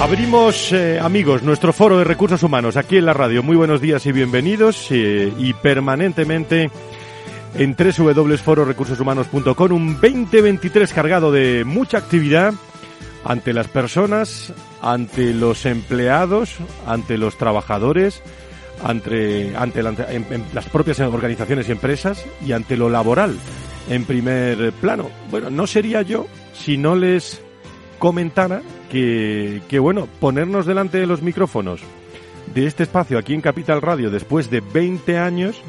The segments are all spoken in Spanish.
Abrimos, eh, amigos, nuestro foro de recursos humanos aquí en la radio. Muy buenos días y bienvenidos. eh, y permanentemente en www.fororecursoshumanos.com un 2023 cargado de mucha actividad ante las personas, ante los empleados, ante los trabajadores, ante, ante las propias organizaciones y empresas y ante lo laboral en primer plano. Bueno, no sería yo si no les comentara que, que, bueno, ponernos delante de los micrófonos de este espacio aquí en Capital Radio después de 20 años,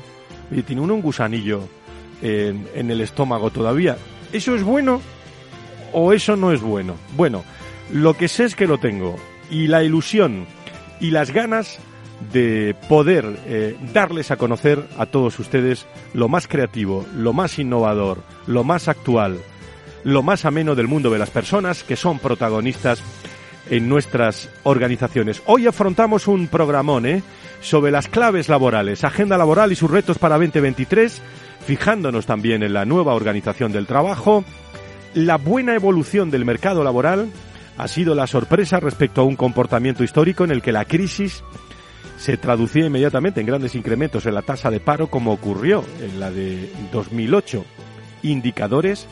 tiene uno un gusanillo en, en el estómago todavía. ¿Eso es bueno o eso no es bueno? Bueno, lo que sé es que lo tengo y la ilusión y las ganas de poder eh, darles a conocer a todos ustedes lo más creativo, lo más innovador, lo más actual, lo más ameno del mundo de las personas que son protagonistas en nuestras organizaciones. Hoy afrontamos un programón ¿eh? sobre las claves laborales, agenda laboral y sus retos para 2023, fijándonos también en la nueva organización del trabajo, la buena evolución del mercado laboral ha sido la sorpresa respecto a un comportamiento histórico en el que la crisis se traducía inmediatamente en grandes incrementos en la tasa de paro como ocurrió en la de 2008. Indicadores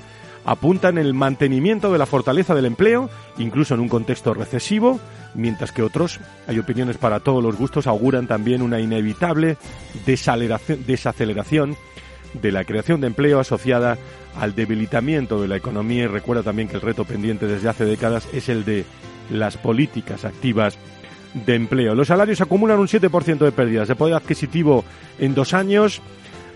apuntan el mantenimiento de la fortaleza del empleo, incluso en un contexto recesivo, mientras que otros, hay opiniones para todos los gustos, auguran también una inevitable desaceleración, de la creación de empleo asociada al debilitamiento de la economía y recuerda también que el reto pendiente desde hace décadas es el de las políticas activas de empleo. Los salarios acumulan un 7% de pérdidas de poder adquisitivo en dos años.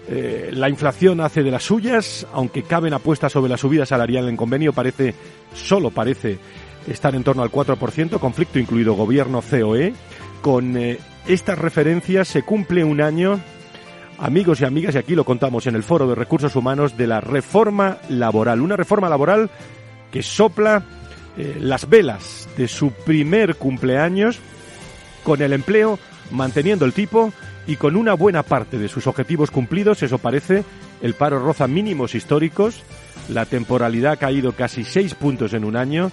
Eh, la inflación hace de las suyas, aunque caben apuestas sobre la subida salarial en convenio, parece, solo parece estar en torno al 4%, conflicto incluido gobierno COE. Con eh, estas referencias se cumple un año, amigos y amigas, y aquí lo contamos en el Foro de Recursos Humanos, de la reforma laboral. Una reforma laboral que sopla eh, las velas de su primer cumpleaños con el empleo manteniendo el tipo y con una buena parte de sus objetivos cumplidos, eso parece, el paro roza mínimos históricos, la temporalidad ha caído casi seis puntos en un año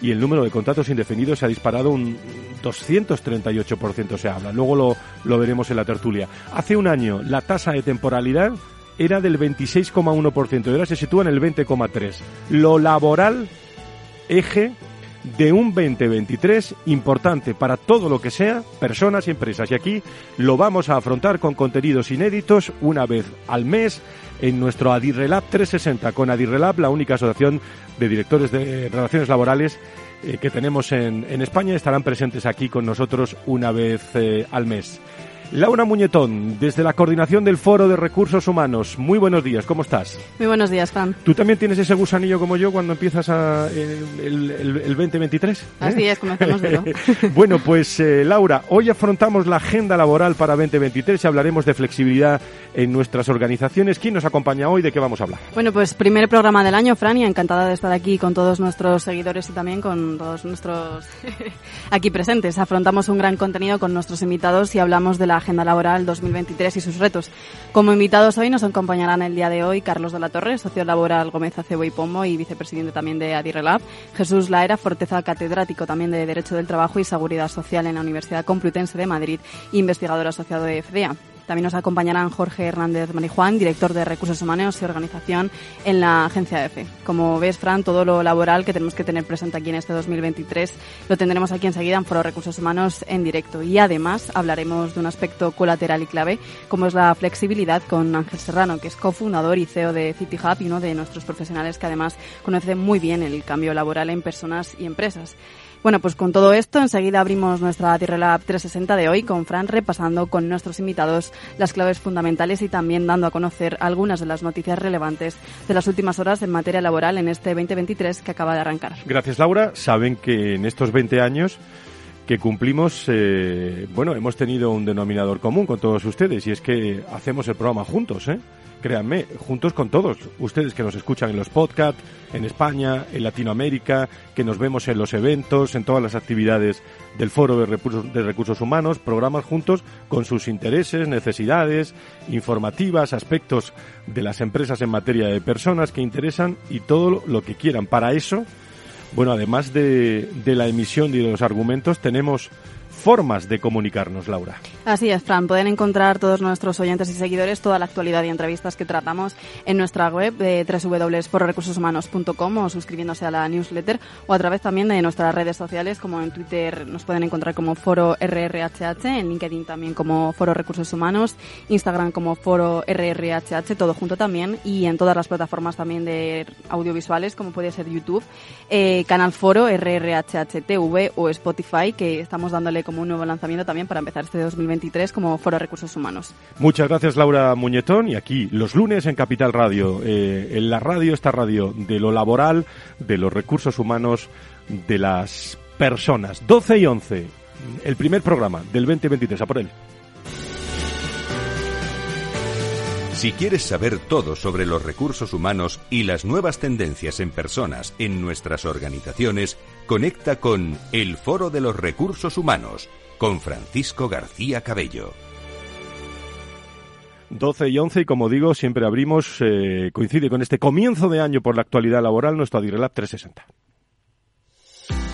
y el número de contratos indefinidos se ha disparado un 238% se habla. Luego lo, lo veremos en la tertulia. Hace un año la tasa de temporalidad era del 26,1% y ahora se sitúa en el 20,3%. Lo laboral, eje de un 2023 importante para todo lo que sea personas y empresas. Y aquí lo vamos a afrontar con contenidos inéditos una vez al mes en nuestro Adirrelab 360 con Adirrelab, la única asociación de directores de relaciones laborales eh, que tenemos en, España. Estarán presentes aquí con nosotros una vez eh, al mes. Laura Muñetón, desde la coordinación del Foro de Recursos Humanos. Muy buenos días, ¿cómo estás? Muy buenos días, Fran. ¿Tú también tienes ese gusanillo como yo cuando empiezas a, el, el, el, el 2023? ¿eh? Así es, comencemos de Bueno, pues eh, Laura, hoy afrontamos la agenda laboral para 2023 y hablaremos de flexibilidad en nuestras organizaciones. ¿Quién nos acompaña hoy? ¿De qué vamos a hablar? Bueno, pues primer programa del año, Fran, y encantada de estar aquí con todos nuestros seguidores y también con todos nuestros aquí presentes. Afrontamos un gran contenido con nuestros invitados y hablamos de la agenda laboral 2023 y sus retos. Como invitados hoy nos acompañarán el día de hoy Carlos de la Torre, socio laboral Gómez Acebo y Pombo y vicepresidente también de Adirrelab, Jesús Laera Forteza, catedrático también de Derecho del Trabajo y Seguridad Social en la Universidad Complutense de Madrid, investigador asociado de FDA. También nos acompañarán Jorge Hernández Marijuán, director de Recursos Humanos y Organización en la agencia EFE. Como ves, Fran, todo lo laboral que tenemos que tener presente aquí en este 2023 lo tendremos aquí enseguida en Foro Recursos Humanos en directo. Y además hablaremos de un aspecto colateral y clave, como es la flexibilidad con Ángel Serrano, que es cofundador y CEO de City Hub y uno de nuestros profesionales que además conoce muy bien el cambio laboral en personas y empresas. Bueno, pues con todo esto, enseguida abrimos nuestra Lab 360 de hoy con Fran repasando con nuestros invitados las claves fundamentales y también dando a conocer algunas de las noticias relevantes de las últimas horas en materia laboral en este 2023 que acaba de arrancar. Gracias, Laura. Saben que en estos 20 años que cumplimos, eh, bueno, hemos tenido un denominador común con todos ustedes y es que hacemos el programa juntos, ¿eh? Créanme, juntos con todos, ustedes que nos escuchan en los podcasts, en España, en Latinoamérica, que nos vemos en los eventos, en todas las actividades del Foro de Recursos, de Recursos Humanos, programas juntos con sus intereses, necesidades, informativas, aspectos de las empresas en materia de personas que interesan y todo lo que quieran. Para eso, bueno, además de, de la emisión y de los argumentos, tenemos formas de comunicarnos, Laura. Así es, Fran. Pueden encontrar todos nuestros oyentes y seguidores toda la actualidad y entrevistas que tratamos en nuestra web de www.fororecursoshumanos.com o suscribiéndose a la newsletter o a través también de nuestras redes sociales como en Twitter nos pueden encontrar como Foro RRHH, en LinkedIn también como Foro Recursos Humanos, Instagram como Foro RRHH, todo junto también y en todas las plataformas también de audiovisuales como puede ser YouTube, eh, Canal Foro RRHH TV o Spotify que estamos dándole como un nuevo lanzamiento también para empezar este 2023 como Foro Recursos Humanos. Muchas gracias Laura Muñetón y aquí los lunes en Capital Radio, eh, en la radio, esta radio de lo laboral, de los recursos humanos, de las personas. 12 y 11, el primer programa del 2023, a por él. Si quieres saber todo sobre los recursos humanos y las nuevas tendencias en personas en nuestras organizaciones, conecta con El Foro de los Recursos Humanos con Francisco García Cabello. 12 y 11 y como digo, siempre abrimos, eh, coincide con este comienzo de año por la actualidad laboral, nuestro Adirelab 360.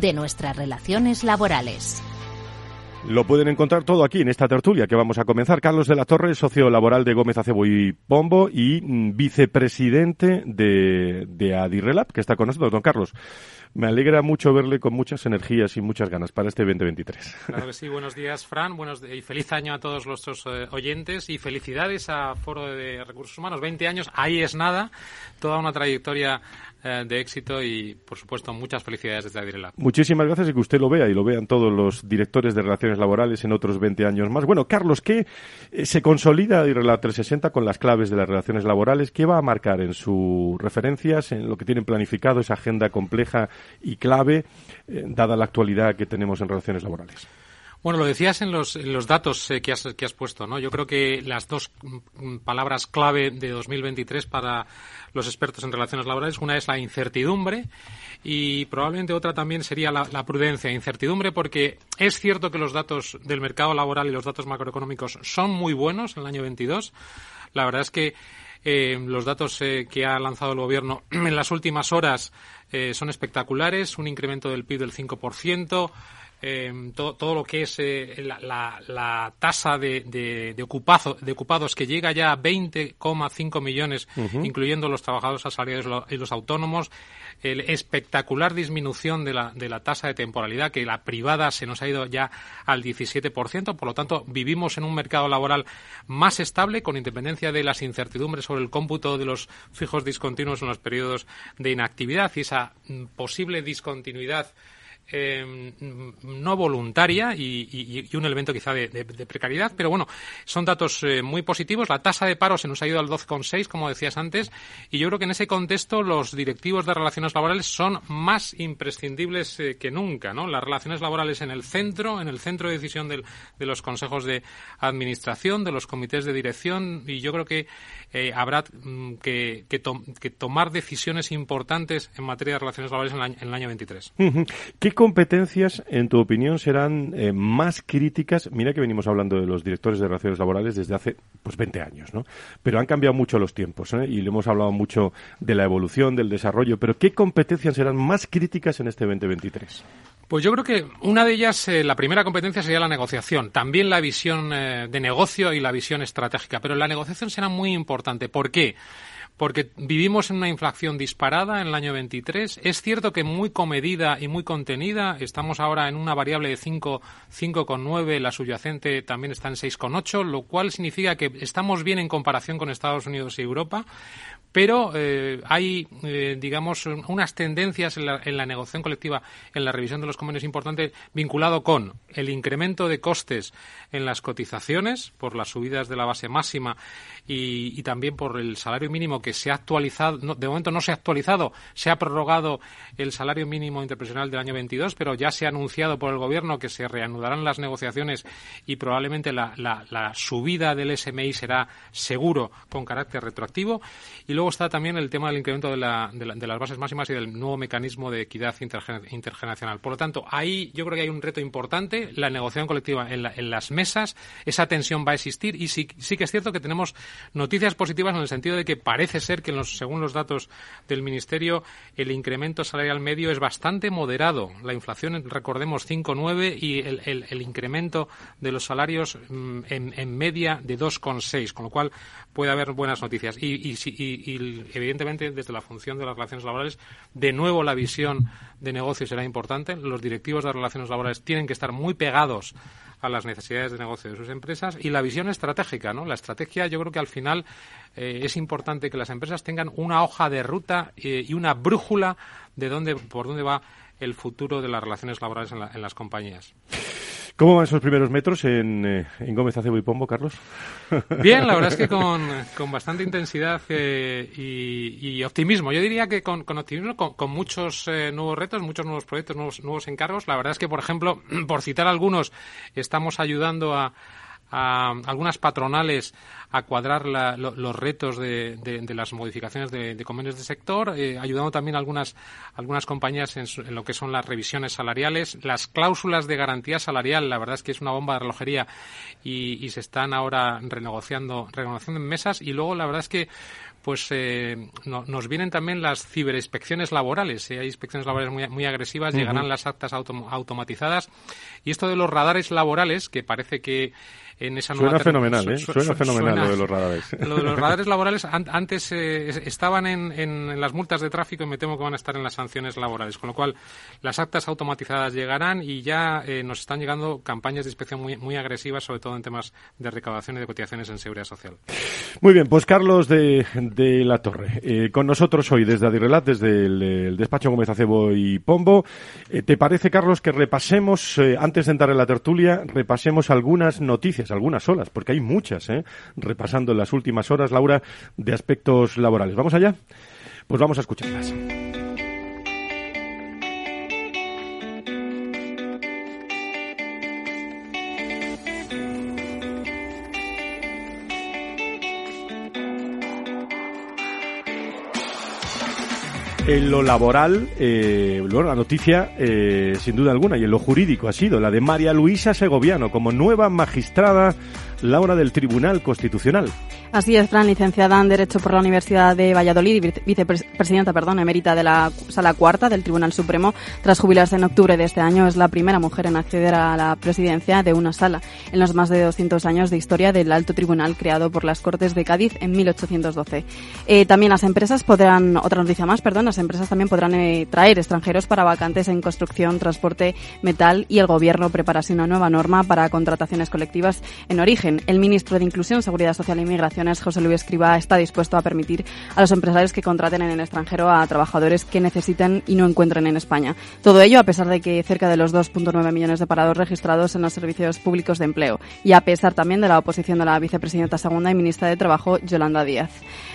de nuestras relaciones laborales. Lo pueden encontrar todo aquí en esta tertulia que vamos a comenzar. Carlos de la Torre, socio laboral de Gómez Acebo y Pombo y mm, vicepresidente de, de Adirrelab, que está con nosotros. Don Carlos, me alegra mucho verle con muchas energías y muchas ganas para este 2023. Claro que sí. Buenos días, Fran. Buenos y feliz año a todos nuestros eh, oyentes y felicidades a Foro de Recursos Humanos. 20 años, ahí es nada. Toda una trayectoria eh, de éxito y, por supuesto, muchas felicidades desde Adirelab. Muchísimas gracias y que usted lo vea y lo vean todos los directores de relaciones laborales en otros 20 años más. Bueno, Carlos, ¿qué eh, se consolida Adirelab 360 con las claves de las relaciones laborales? ¿Qué va a marcar en sus referencias, en lo que tienen planificado, esa agenda compleja y clave, eh, dada la actualidad que tenemos en relaciones laborales? Bueno, lo decías en los, en los datos que, has, que has puesto, ¿no? Yo creo que las dos mm, palabras clave de 2023 para los expertos en relaciones laborales. Una es la incertidumbre y probablemente otra también sería la, prudencia. Incertidumbre porque es cierto que los datos del mercado laboral y los datos macroeconómicos son muy buenos en el año 22. La verdad es que eh, los datos eh, que ha lanzado el Gobierno en las últimas horas eh, son espectaculares. Un incremento del PIB del 5%. Eh, todo, todo, lo que es eh, la, la, tasa de, de, de, ocupados que llega ya a 20,5 millones, incluyendo los trabajadores asalariados y los autónomos, el espectacular disminución de la, de la tasa de temporalidad, que la privada se nos ha ido ya al 17%, por lo tanto, vivimos en un mercado laboral más estable, con independencia de las incertidumbres sobre el cómputo de los fijos discontinuos en los periodos de inactividad y esa mm, posible discontinuidad eh, no voluntaria y, un elemento quizá de, precariedad, pero bueno, son datos eh, muy positivos. La tasa de paro se nos ha ido al 12,6, como decías antes, y yo creo que en ese contexto los directivos de relaciones laborales son más imprescindibles eh, que nunca, ¿no? Las relaciones laborales en el centro, en el centro de decisión de los consejos de administración, de los comités de dirección, y yo creo que habrá mm, que, tomar decisiones importantes en materia de relaciones laborales en el año, 23 competencias, en tu opinión, serán eh, más críticas? Mira que venimos hablando de los directores de relaciones laborales desde hace pues 20 años, ¿no? Pero han cambiado mucho los tiempos ¿eh? y le hemos hablado mucho de la evolución, del desarrollo. Pero ¿qué competencias serán más críticas en este 2023? Pues yo creo que una de ellas, eh, la primera competencia sería la negociación, también la visión de negocio y la visión estratégica, pero la negociación será muy importante. ¿Por qué? Porque vivimos en una inflación disparada en el año 23. Es cierto que muy comedida y muy contenida. Estamos ahora en una variable de 5,9, la subyacente también está en 6,8, lo cual significa que estamos bien en comparación con Estados Unidos y Europa, pero eh, hay, eh, digamos, unas tendencias en la, negociación colectiva, en la revisión de los convenios importante, vinculado con el incremento de costes en las cotizaciones por las subidas de la base máxima y, también por el salario mínimo que se ha actualizado, de momento no se ha actualizado, se ha prorrogado el salario mínimo interprofesional del año 22, pero ya se ha anunciado por el Gobierno que se reanudarán las negociaciones y probablemente la, la subida del SMI será seguro con carácter retroactivo. Y luego está también el tema del incremento de, la, de, las bases máximas y del nuevo mecanismo de equidad intergeneracional. Por lo tanto, ahí yo creo que hay un reto importante, la negociación colectiva en, en las mesas, esa tensión va a existir y sí, sí que es cierto que tenemos noticias positivas en el sentido de que parece ser que, los, según los datos del Ministerio, el incremento salarial medio es bastante moderado. La inflación, recordemos, 5,9 y el, el, incremento de los salarios mm, en, en, media de 2,6, con lo cual puede haber buenas noticias. Y, y, evidentemente, desde la función de las relaciones laborales, de nuevo la visión de negocio será importante. Los directivos de las relaciones laborales tienen que estar muy pegados a las necesidades de negocio de sus empresas y la visión estratégica, ¿no? La estrategia, yo creo que al final eh, es importante que las empresas tengan una hoja de ruta eh, y una brújula de dónde, por dónde va el futuro de las relaciones laborales en las compañías. ¿Cómo van esos primeros metros en, eh, en Gómez Acebo y Pombo, Carlos? Bien, la verdad es que con, con bastante intensidad eh, y, optimismo. Yo diría que con, con optimismo, con, muchos eh, nuevos retos, muchos nuevos proyectos, nuevos, nuevos encargos. La verdad es que, por ejemplo, por citar algunos, estamos ayudando a a algunas patronales a cuadrar los retos de, las modificaciones de, convenios de sector, eh, ayudando también algunas, algunas compañías en, lo que son las revisiones salariales, las cláusulas de garantía salarial, la verdad es que es una bomba de relojería y, se están ahora renegociando, renegociando en mesas. Y luego la verdad es que pues eh, nos vienen también las ciberinspecciones laborales. hay inspecciones laborales muy, muy agresivas, llegarán las actas automatizadas. Y esto de los radares laborales, que parece que en esa nueva... Suena fenomenal, ¿eh? Suena fenomenal lo de los radares. Lo de los radares laborales antes eh, estaban en, en, las multas de tráfico y me temo que van a estar en las sanciones laborales. Con lo cual, las actas automatizadas llegarán y ya eh, nos están llegando campañas de inspección muy, muy agresivas, sobre todo en temas de recaudación y de cotizaciones en seguridad social. Muy bien, pues Carlos de, de la Torre, eh, con nosotros hoy desde Adirrelat, desde el, despacho Gómez Acebo y Pombo. ¿Te parece, Carlos, que repasemos, antes de entrar en la tertulia, repasemos algunas noticias algunas olas, porque hay muchas, ¿eh? repasando en las últimas horas, Laura, de aspectos laborales. ¿Vamos allá? Pues vamos a escucharlas. En lo laboral, eh, bueno, la noticia, eh, sin duda alguna, y en lo jurídico ha sido la de María Luisa Segoviano como nueva magistrada Laura del Tribunal Constitucional. Así es, Fran, licenciada en Derecho por la Universidad de Valladolid y vicepresidenta, perdón, emérita de la Sala Cuarta del Tribunal Supremo, tras jubilarse en octubre de este año, es la primera mujer en acceder a la presidencia de una sala en los más de 200 años de historia del Alto Tribunal creado por las Cortes de Cádiz en 1812. Eh, también las empresas podrán, otra noticia más, perdón, las empresas también podrán eh, traer extranjeros para vacantes en construcción, transporte, metal y el Gobierno preparase una nueva norma para contrataciones colectivas en origen. El ministro de Inclusión, Seguridad Social e Inmigración José Luis Escriba, está dispuesto a permitir a los empresarios que contraten en el extranjero a trabajadores que necesiten y no encuentren en España. Todo ello a pesar de que cerca de los 2.9 millones de parados registrados en los servicios públicos de empleo y a pesar también de la oposición de la vicepresidenta segunda y ministra de Trabajo, Yolanda Díaz.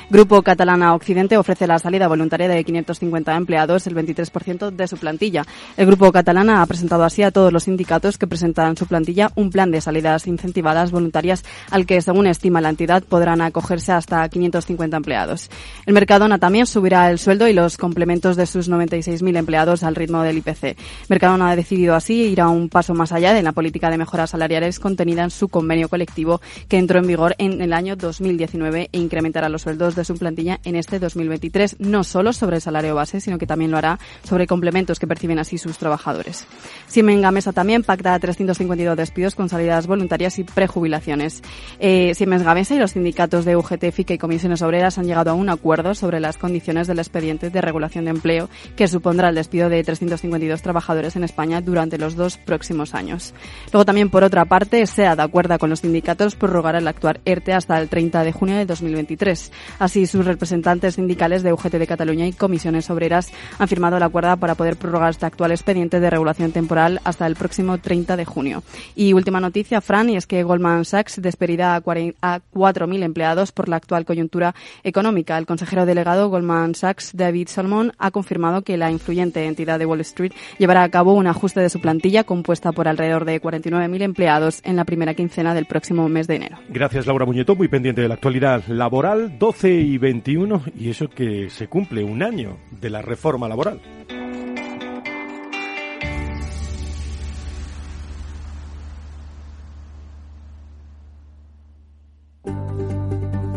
Grupo Catalana Occidente ofrece la salida voluntaria de 550 empleados, el 23% de su plantilla. El Grupo Catalana ha presentado así a todos los sindicatos que presentan su plantilla un plan de salidas incentivadas voluntarias al que, según estima la entidad, podrán acogerse hasta 550 empleados. El Mercadona también subirá el sueldo y los complementos de sus 96.000 empleados al ritmo del IPC. Mercadona ha decidido así ir a un paso más allá de la política de mejoras salariales contenida en su convenio colectivo que entró en vigor en el año 2019 e incrementará los sueldos de su plantilla en este 2023, no solo sobre el salario base, sino que también lo hará sobre complementos que perciben así sus trabajadores. Siemens Gamesa también pacta 352 despidos con salidas voluntarias y prejubilaciones. Eh, Siemens Gamesa y los sindicatos de UGT, FICA y comisiones obreras han llegado a un acuerdo sobre las condiciones del expediente de regulación de empleo que supondrá el despido de 352 trabajadores en España durante los dos próximos años. Luego también, por otra parte, SEA, de acuerdo con los sindicatos, prorrogará el actual ERTE hasta el 30 de junio de 2023. Así, sus representantes sindicales de UGT de Cataluña y comisiones obreras han firmado el acuerdo para poder prorrogar este actual expediente de regulación temporal hasta el próximo 30 de junio. Y última noticia, Fran, y es que Goldman Sachs despedirá a 4.000 empleados por la actual coyuntura económica. El consejero delegado Goldman Sachs, David Salmon, ha confirmado que la influyente entidad de Wall Street llevará a cabo un ajuste de su plantilla compuesta por alrededor de 49.000 empleados en la primera quincena del próximo mes de enero. Gracias, Laura Muñetón, muy pendiente de la actualidad laboral. 12 y 21, y eso que se cumple un año de la reforma laboral.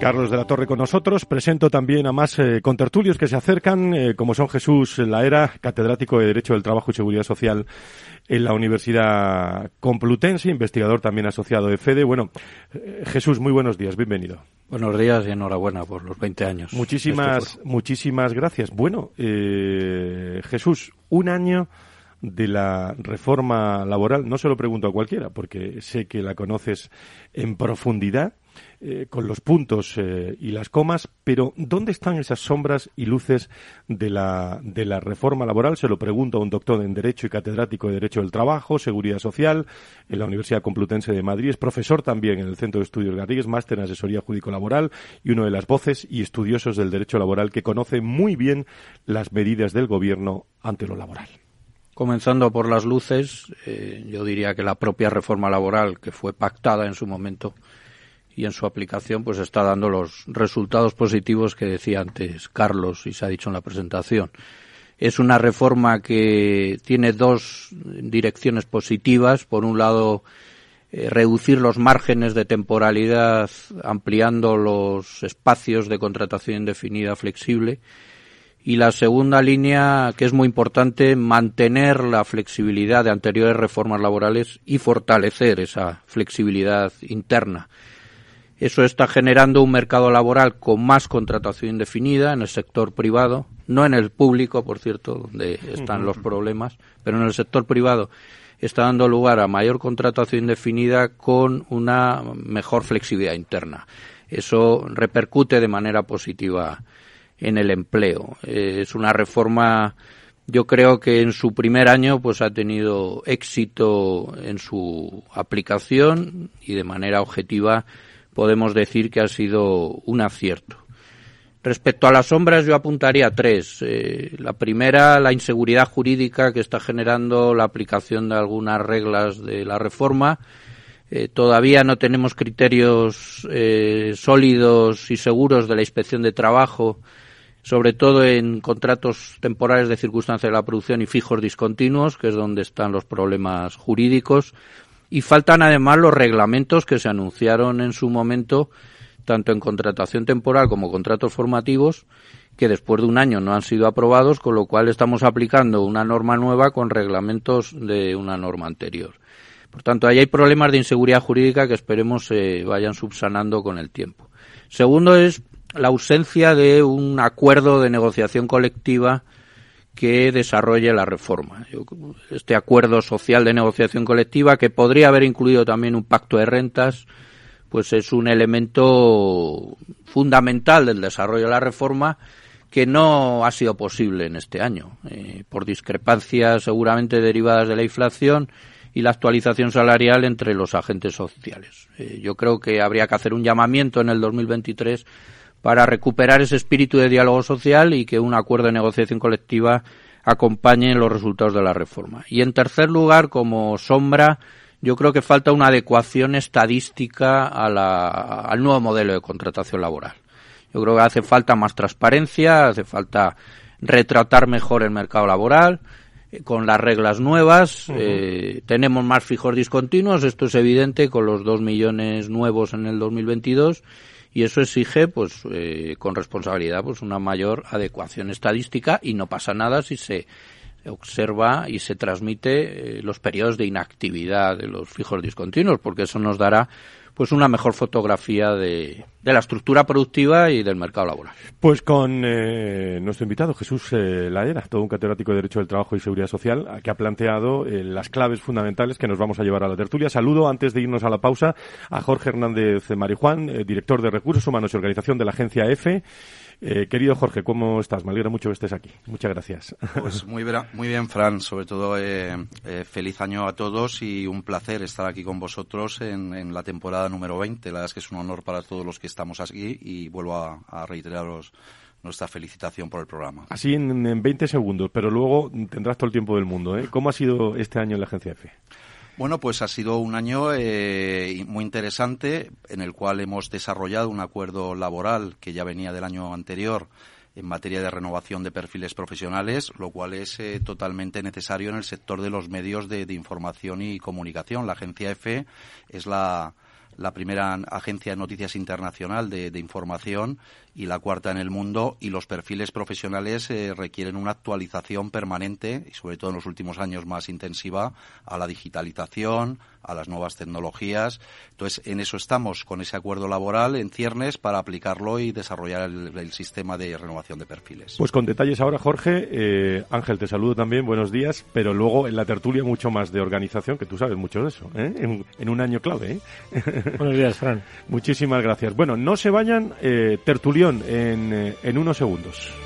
Carlos de la Torre con nosotros. Presento también a más eh, contertulios que se acercan, eh, como son Jesús Laera, catedrático de Derecho del Trabajo y Seguridad Social en la Universidad Complutense, investigador también asociado de FEDE. Bueno, eh, Jesús, muy buenos días, bienvenido. Buenos días y enhorabuena por los 20 años. Muchísimas, muchísimas gracias. Bueno, Jesús, un año de la reforma laboral, no se lo pregunto a cualquiera, porque sé que la conoces en profundidad. Eh, con los puntos eh, y las comas, pero ¿dónde están esas sombras y luces de la, de la reforma laboral? Se lo pregunto a un doctor en Derecho y catedrático de Derecho del Trabajo, Seguridad Social, en la Universidad Complutense de Madrid, es profesor también en el Centro de Estudios Garrigues, máster en Asesoría Jurídico-Laboral y uno de las voces y estudiosos del derecho laboral que conoce muy bien las medidas del Gobierno ante lo laboral. Comenzando por las luces, eh, yo diría que la propia reforma laboral que fue pactada en su momento y en su aplicación pues está dando los resultados positivos que decía antes Carlos y se ha dicho en la presentación. Es una reforma que tiene dos direcciones positivas. Por un lado, eh, reducir los márgenes de temporalidad ampliando los espacios de contratación indefinida flexible. Y la segunda línea, que es muy importante, mantener la flexibilidad de anteriores reformas laborales y fortalecer esa flexibilidad interna. Eso está generando un mercado laboral con más contratación indefinida en el sector privado, no en el público, por cierto, donde están los problemas, pero en el sector privado está dando lugar a mayor contratación indefinida con una mejor flexibilidad interna. Eso repercute de manera positiva en el empleo. Eh, es una reforma, yo creo que en su primer año pues ha tenido éxito en su aplicación y de manera objetiva podemos decir que ha sido un acierto. Respecto a las sombras, yo apuntaría tres. Eh, la primera, la inseguridad jurídica que está generando la aplicación de algunas reglas de la reforma. Eh, todavía no tenemos criterios eh, sólidos y seguros de la inspección de trabajo, sobre todo en contratos temporales de circunstancia de la producción y fijos discontinuos, que es donde están los problemas jurídicos. Y faltan además los reglamentos que se anunciaron en su momento, tanto en contratación temporal como contratos formativos, que después de un año no han sido aprobados, con lo cual estamos aplicando una norma nueva con reglamentos de una norma anterior. Por tanto, ahí hay problemas de inseguridad jurídica que esperemos se vayan subsanando con el tiempo. Segundo es la ausencia de un acuerdo de negociación colectiva que desarrolle la reforma. Este acuerdo social de negociación colectiva, que podría haber incluido también un pacto de rentas, pues es un elemento fundamental del desarrollo de la reforma que no ha sido posible en este año, eh, por discrepancias seguramente derivadas de la inflación y la actualización salarial entre los agentes sociales. Eh, yo creo que habría que hacer un llamamiento en el 2023 para recuperar ese espíritu de diálogo social y que un acuerdo de negociación colectiva acompañe los resultados de la reforma. Y en tercer lugar, como sombra, yo creo que falta una adecuación estadística al nuevo modelo de contratación laboral. Yo creo que hace falta más transparencia, hace falta retratar mejor el mercado laboral eh, con las reglas nuevas. Eh, tenemos más fijos discontinuos, esto es evidente con los dos millones nuevos en el 2022 y eso exige pues eh, con responsabilidad pues una mayor adecuación estadística y no pasa nada si se observa y se transmite eh, los periodos de inactividad de los fijos discontinuos porque eso nos dará pues una mejor fotografía de, de la estructura productiva y del mercado laboral. Pues con eh, nuestro invitado Jesús eh, Laera, todo un catedrático de Derecho del Trabajo y Seguridad Social, que ha planteado eh, las claves fundamentales que nos vamos a llevar a la tertulia. Saludo antes de irnos a la pausa a Jorge Hernández Marijuán, director de Recursos Humanos y Organización de la Agencia EFE. Eh, querido Jorge, ¿cómo estás? Me alegra mucho que estés aquí. Muchas gracias. Pues muy, muy bien, Fran. Sobre todo, eh, eh, feliz año a todos y un placer estar aquí con vosotros en, en, la temporada número 20. La verdad es que es un honor para todos los que estamos aquí y vuelvo a, a reiteraros nuestra felicitación por el programa. Así en, en 20 segundos, pero luego tendrás todo el tiempo del mundo. ¿eh? ¿Cómo ha sido este año en la Agencia EFE? Bueno, pues ha sido un año eh, muy interesante en el cual hemos desarrollado un acuerdo laboral que ya venía del año anterior en materia de renovación de perfiles profesionales, lo cual es eh, totalmente necesario en el sector de los medios de, de, información y comunicación. La agencia EFE es la, la primera agencia de noticias internacional de, de, información y la cuarta en el mundo y los perfiles profesionales eh, requieren una actualización permanente y sobre todo en los últimos años más intensiva a la digitalización, a las nuevas tecnologías. Entonces, en eso estamos con ese acuerdo laboral en ciernes para aplicarlo y desarrollar el, el sistema de renovación de perfiles. Pues con detalles ahora, Jorge. Eh, Ángel, te saludo también, buenos días, pero luego en la tertulia mucho más de organización, que tú sabes mucho de eso, ¿eh? en, en, un año clave. ¿eh? Buenos días, Fran. Muchísimas gracias. Bueno, no se vayan, eh, en, en unos segundos.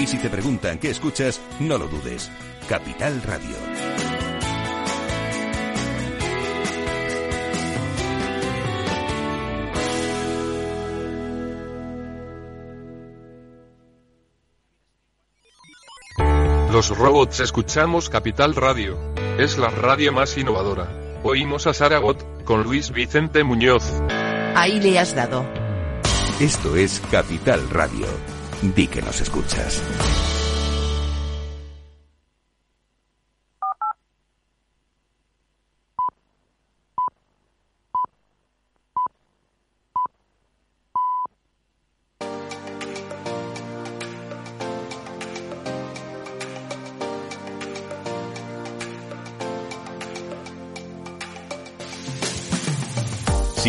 Y si te preguntan qué escuchas, no lo dudes. Capital Radio. Los robots escuchamos Capital Radio. Es la radio más innovadora. Oímos a Saragot con Luis Vicente Muñoz. Ahí le has dado. Esto es Capital Radio. Di que nos escuchas.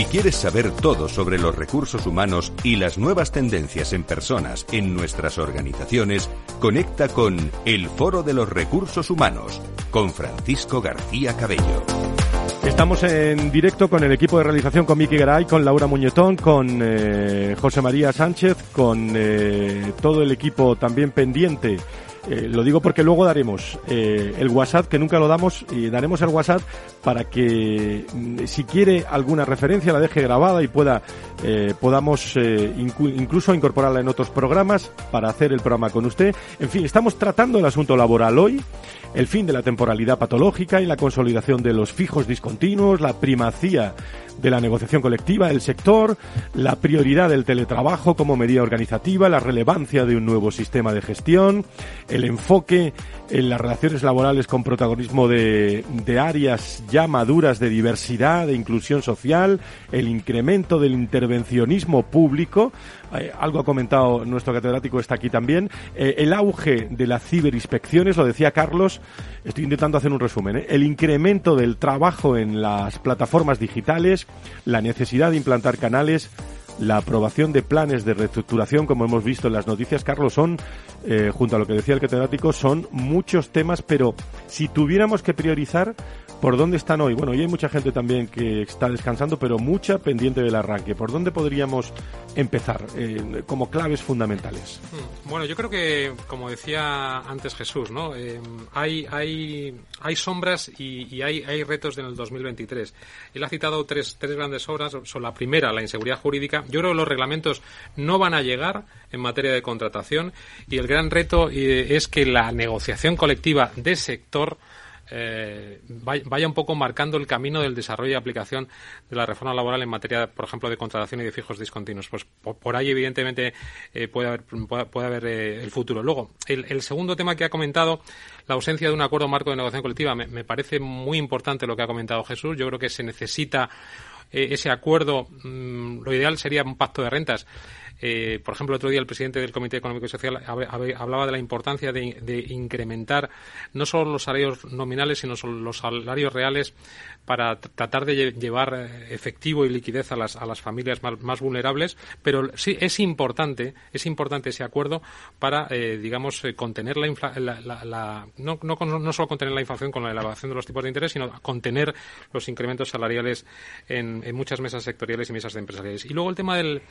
Si quieres saber todo sobre los recursos humanos y las nuevas tendencias en personas en nuestras organizaciones, conecta con El Foro de los Recursos Humanos con Francisco García Cabello. Estamos en directo con el equipo de realización, con Miki Garay, con Laura Muñetón, con eh, José María Sánchez, con eh, todo el equipo también pendiente eh, lo digo porque luego daremos eh, el WhatsApp, que nunca lo damos, y daremos el WhatsApp para que mm, si quiere alguna referencia la deje grabada y pueda eh, podamos incluso incorporarla en otros programas para hacer el programa con usted. En fin, estamos tratando el asunto laboral hoy, el fin de la temporalidad patológica y la consolidación de los fijos discontinuos, la primacía de la negociación colectiva del sector, la prioridad del teletrabajo como medida organizativa, la relevancia de un nuevo sistema de gestión, el enfoque en las relaciones laborales con protagonismo de, de áreas ya maduras de diversidad, de inclusión social, el incremento del intervencionismo público, eh, algo ha comentado nuestro catedrático, está aquí también, eh, el auge de las ciberinspecciones, lo decía Carlos, estoy intentando hacer un resumen, ¿eh? el incremento del trabajo en las plataformas digitales, la necesidad de implantar canales, la aprobación de planes de reestructuración, como hemos visto en las noticias, Carlos, son, eh, junto a lo que decía el catedrático, son muchos temas, pero si tuviéramos que priorizar, ¿por dónde están hoy? Bueno, hoy hay mucha gente también que está descansando, pero mucha pendiente del arranque. ¿Por dónde podríamos empezar eh, como claves fundamentales? Hmm. Bueno, yo creo que, como decía antes Jesús, ¿no? Eh, hay, hay, hay sombras y, hay, hay retos en el 2023. Él ha citado tres, tres grandes obras. Son la primera, la inseguridad jurídica. Yo creo que los reglamentos no van a llegar en materia de contratación y el gran reto eh, es que la negociación colectiva de sector eh, vaya un poco marcando el camino del desarrollo y aplicación de la reforma laboral en materia, por ejemplo, de contratación y de fijos discontinuos. Pues por, ahí, evidentemente, eh, puede haber, puede, haber eh, el futuro. Luego, el, segundo tema que ha comentado, la ausencia de un acuerdo marco de negociación colectiva, me, parece muy importante lo que ha comentado Jesús. Yo creo que se necesita ese acuerdo. Mm, lo ideal sería un pacto de rentas eh, por ejemplo, otro día el presidente del Comité Económico y Social hablaba de la importancia de, incrementar no solo los salarios nominales, sino los salarios reales para tratar de llevar eh, efectivo y liquidez a las, a las familias más, vulnerables. Pero sí es importante, es importante ese acuerdo para, eh, digamos, contener la, no, no, no, solo contener la inflación con la elevación de los tipos de interés, sino contener los incrementos salariales en, muchas mesas sectoriales y mesas empresariales. Y luego el tema del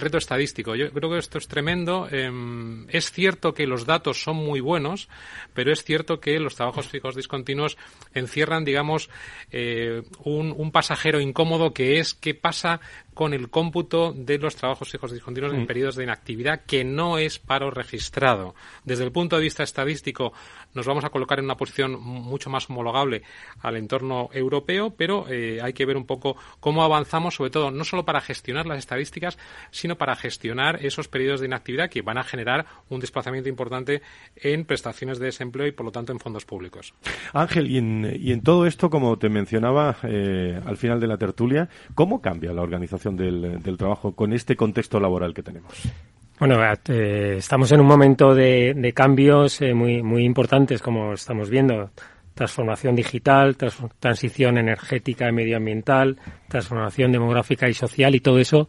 reto estadístico yo creo que esto es tremendo. Em, es cierto que los datos son muy buenos, pero es cierto que los trabajos fijos discontinuos encierran, digamos, eh, un, un pasajero incómodo que es qué pasa con el cómputo de los trabajos fijos discontinuos en mm. periodos de inactividad que no es paro registrado. Desde el punto de vista estadístico nos vamos a colocar en una posición mucho más homologable al entorno europeo, pero eh, hay que ver un poco cómo avanzamos, sobre todo no solo para gestionar las estadísticas, sino para gestionar esos periodos de inactividad que van a generar un desplazamiento importante en prestaciones de desempleo y, por lo tanto, en fondos públicos. Ángel, y en, todo esto, como te mencionaba eh, al final de la tertulia, ¿cómo cambia la organización? Del, trabajo con este contexto laboral que tenemos? Bueno, eh, estamos en un momento de, cambios eh, muy, muy importantes, como estamos viendo. Transformación digital, transición energética y medioambiental, transformación demográfica y social, y todo eso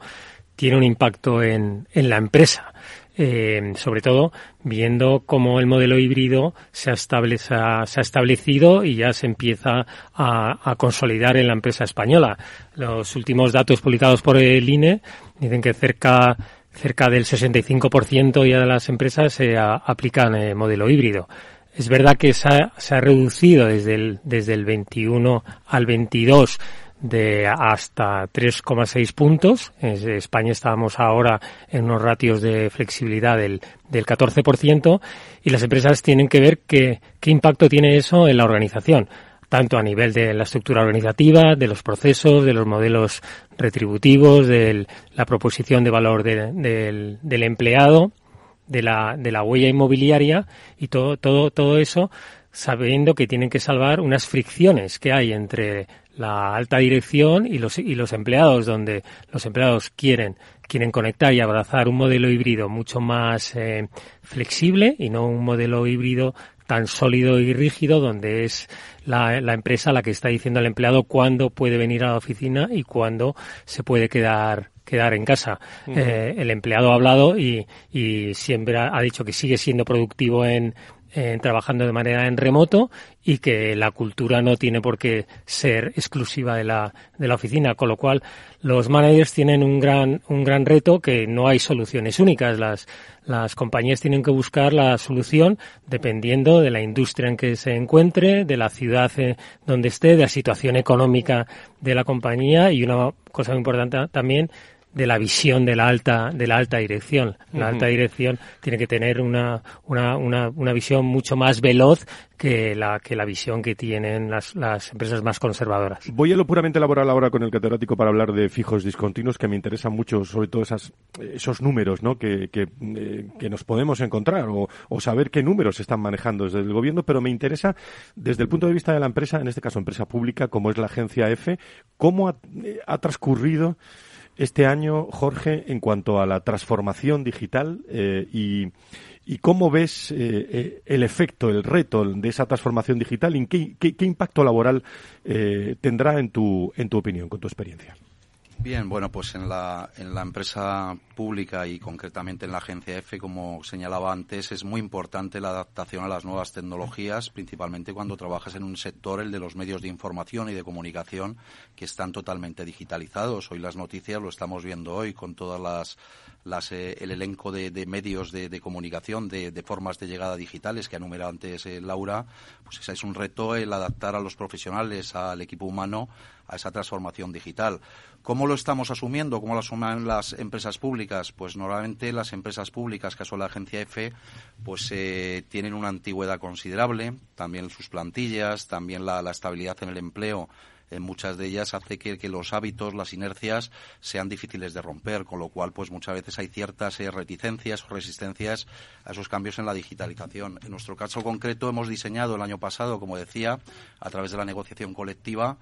tiene un impacto en, en la empresa. Eh, sobre todo viendo cómo el modelo híbrido se ha, se ha establecido y ya se empieza a, consolidar en la empresa española. Los últimos datos publicados por el INE dicen que cerca cerca del 65% ya de las empresas se aplican el modelo híbrido. Es verdad que se ha, se ha reducido desde el, desde el 21 al 22 de hasta 3,6 puntos. En España estábamos ahora en unos ratios de flexibilidad del, del 14% y las empresas tienen que ver qué, qué impacto tiene eso en la organización tanto a nivel de la estructura organizativa, de los procesos, de los modelos retributivos, de la proposición de valor del, del empleado, de la, de la huella inmobiliaria y todo, todo, todo eso sabiendo que tienen que salvar unas fricciones que hay entre la alta dirección y los, y los empleados, donde los empleados quieren, quieren conectar y abrazar un modelo híbrido mucho más eh, flexible y no un modelo híbrido tan sólido y rígido, donde es la, la, empresa la que está diciendo al empleado cuándo puede venir a la oficina y cuándo se puede quedar quedar en casa. eh, el empleado ha hablado y, y siempre ha, ha dicho que sigue siendo productivo en, eh, trabajando de manera en remoto y que la cultura no tiene por qué ser exclusiva de la, de la oficina, con lo cual los managers tienen un gran, un gran reto que no hay soluciones únicas. Las, las compañías tienen que buscar la solución dependiendo de la industria en que se encuentre, de la ciudad eh, donde esté, de la situación económica de la compañía y una cosa muy importante también de la visión de la alta de la alta dirección. La alta dirección tiene que tener una, una, una, una visión mucho más veloz que la que la visión que tienen las, las empresas más conservadoras. Voy a lo puramente laboral ahora con el catedrático para hablar de fijos discontinuos, que me interesan mucho, sobre todo esas, esos números ¿no? que, que, eh, que nos podemos encontrar o, o saber qué números se están manejando desde el gobierno, pero me interesa desde el punto de vista de la empresa, en este caso empresa pública, como es la agencia F, cómo ha, eh, ha transcurrido este año, Jorge, en cuanto a la transformación digital eh, y, y cómo ves eh, eh, el efecto, el reto de esa transformación digital y qué, qué, qué impacto laboral eh, tendrá en tu, en tu opinión, con tu experiencia. Bien, bueno, pues en la, en la empresa pública y concretamente en la agencia F, como señalaba antes, es muy importante la adaptación a las nuevas tecnologías, principalmente cuando trabajas en un sector, el de los medios de información y de comunicación, que están totalmente digitalizados. Hoy las noticias lo estamos viendo hoy con todas las, las eh, el elenco de, medios de, de comunicación, de, formas de llegada digitales que ha enumerado antes eh, Laura, pues es un reto el adaptar a los profesionales, al equipo humano, a esa transformación digital. ¿Cómo lo estamos asumiendo? ¿Cómo lo asumen las empresas públicas? Pues normalmente las empresas públicas, caso de la agencia F, pues eh, tienen una antigüedad considerable, también sus plantillas, también la estabilidad en el empleo en muchas de ellas hace que, los hábitos, las inercias sean difíciles de romper, con lo cual pues muchas veces hay ciertas eh, reticencias o resistencias a esos cambios en la digitalización. En nuestro caso concreto hemos diseñado el año pasado, como decía, a través de la negociación colectiva,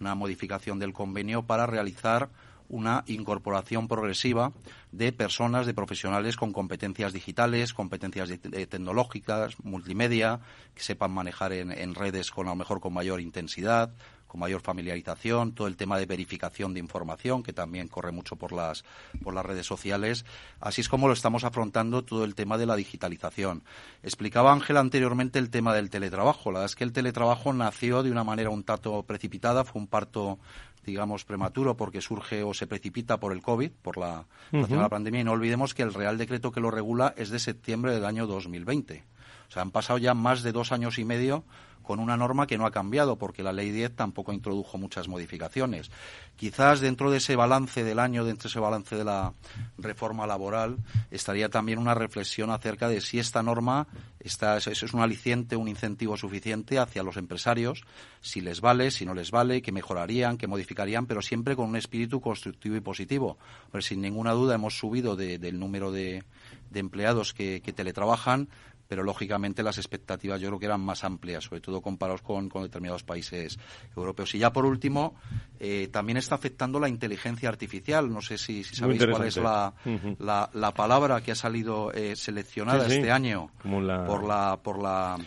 una modificación del convenio para realizar una incorporación progresiva de personas, de profesionales con competencias digitales, competencias tecnológicas, multimedia, que sepan manejar en, en redes con a lo mejor con mayor intensidad, con mayor familiarización, todo el tema de verificación de información, que también corre mucho por las, por las redes sociales. Así es como lo estamos afrontando todo el tema de la digitalización. Explicaba Ángel anteriormente el tema del teletrabajo. La verdad es que el teletrabajo nació de una manera un tanto precipitada, fue un parto digamos, prematuro porque surge o se precipita por el COVID, por la, uh -huh. la pandemia, y no olvidemos que el Real Decreto que lo regula es de septiembre del año 2020. O sea, han pasado ya más de dos años y medio con una norma que no ha cambiado porque la Ley 10 tampoco introdujo muchas modificaciones. Quizás dentro de ese balance del año, dentro de ese balance de la reforma laboral, estaría también una reflexión acerca de si esta norma está, es un aliciente, un incentivo suficiente hacia los empresarios, si les vale, si no les vale, que mejorarían, que modificarían, pero siempre con un espíritu constructivo y positivo. Pero sin ninguna duda hemos subido de, del número de, de empleados que, que teletrabajan, pero lógicamente las expectativas yo creo que eran más amplias, sobre todo comparados con, con determinados países europeos. Y ya por último, eh, también está afectando la inteligencia artificial. No sé si, si sabéis cuál es la, uh -huh. la, la, palabra que ha salido eh, seleccionada sí, sí. este año la... por la por la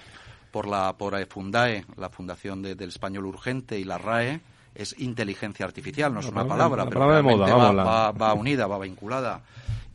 por la por Fundae, la Fundación de, del Español Urgente y la RAE es inteligencia artificial, no es una palabra, pero palabra moda, va, va, va unida, va vinculada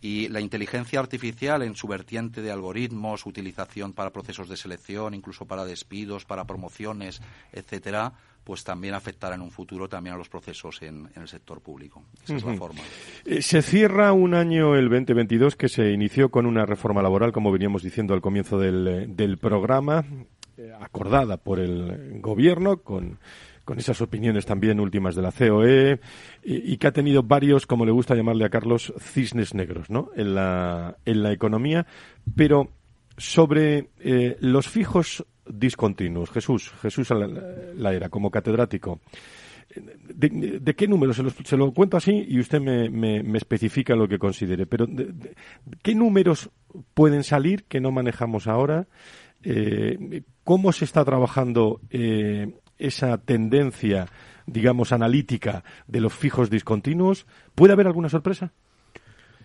y la inteligencia artificial en su vertiente de algoritmos, utilización para procesos de selección, incluso para despidos, para promociones, etcétera, pues también afectará en un futuro también a los procesos en, en el sector público. Esa uh -huh. es la forma. Eh, se cierra un año el 2022 que se inició con una reforma laboral, como veníamos diciendo al comienzo del, del programa, eh, acordada por el gobierno con con esas opiniones también últimas de la COE y, que ha tenido varios, como le gusta llamarle a Carlos, cisnes negros, ¿no? En la, en la economía, pero sobre eh, los fijos discontinuos. Jesús, Jesús la, era como catedrático. De, qué números? Se, lo cuento así y usted me, me, especifica lo que considere. Pero ¿qué números pueden salir que no manejamos ahora? Eh, ¿Cómo se está trabajando eh, esa tendencia, digamos, analítica de los fijos discontinuos? ¿Puede haber alguna sorpresa?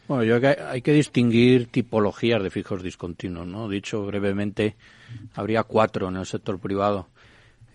Bueno, yo creo que hay que distinguir tipologías de fijos discontinuos, ¿no? Dicho brevemente, habría cuatro en el sector privado.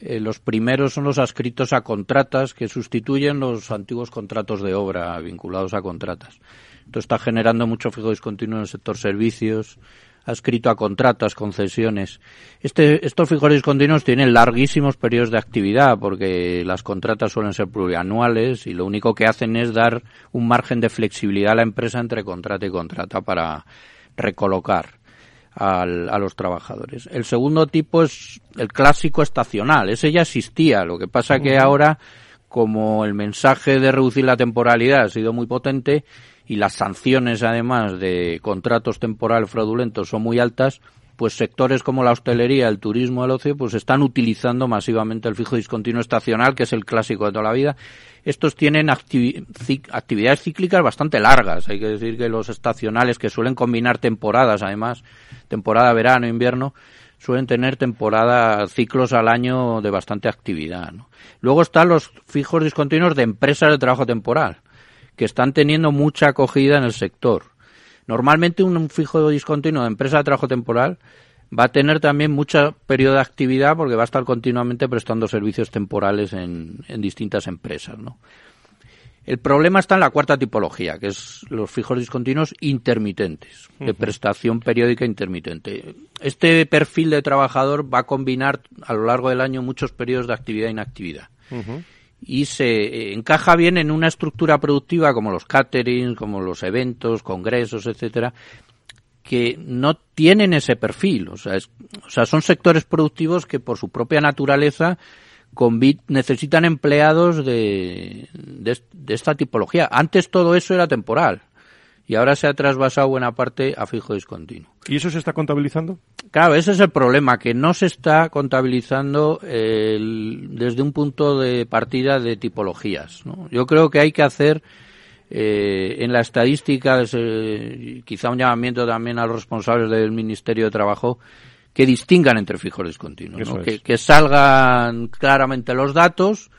Eh, los primeros son los adscritos a contratas que sustituyen los antiguos contratos de obra vinculados a contratas. Esto está generando mucho fijo discontinuo en el sector servicios, adscrito a contratas, concesiones. Este, estos fijos discontinuos tienen larguísimos periodos de actividad porque las contratas suelen ser plurianuales y lo único que hacen es dar un margen de flexibilidad a la empresa entre contrata y contrata para recolocar a los trabajadores. El segundo tipo es el clásico estacional. Ese ya existía. Lo que pasa que ahora, como el mensaje de reducir la temporalidad ha sido muy potente y las sanciones, además de contratos temporales fraudulentos, son muy altas, pues sectores como la hostelería, el turismo, el ocio, pues están utilizando masivamente el fijo discontinuo estacional, que es el clásico de toda la vida. Estos tienen actividades cíclicas bastante largas. Hay que decir que los estacionales, que suelen combinar temporadas, además, temporada verano, invierno, suelen tener temporada, ciclos al año de bastante actividad. Luego están los fijos discontinuos de empresas de trabajo temporal, que están teniendo mucha acogida en el sector. Normalmente un fijo discontinuo de empresa de trabajo temporal va a tener también mucho periodo de actividad porque va a estar continuamente prestando servicios temporales en, distintas empresas. ¿no? El problema está en la cuarta tipología, que es los fijos discontinuos intermitentes, de prestación periódica intermitente. Este perfil de trabajador va a combinar a lo largo del año muchos periodos de actividad e inactividad. Y se eh, encaja bien en una estructura productiva como los caterings, como los eventos, congresos, etcétera, que no tienen ese perfil. O sea, sea, son sectores productivos que por su propia naturaleza necesitan empleados de, de, esta tipología. Antes todo eso era temporal y ahora se ha trasvasado buena parte a fijo discontinuo. ¿Y eso se está contabilizando? Claro, ese es el problema, que no se está contabilizando desde un punto de partida de tipologías. Yo creo que hay que hacer eh, en la estadística, quizá un llamamiento también a los responsables del Ministerio de Trabajo, que distingan entre fijos discontinuos, que, salgan claramente los datos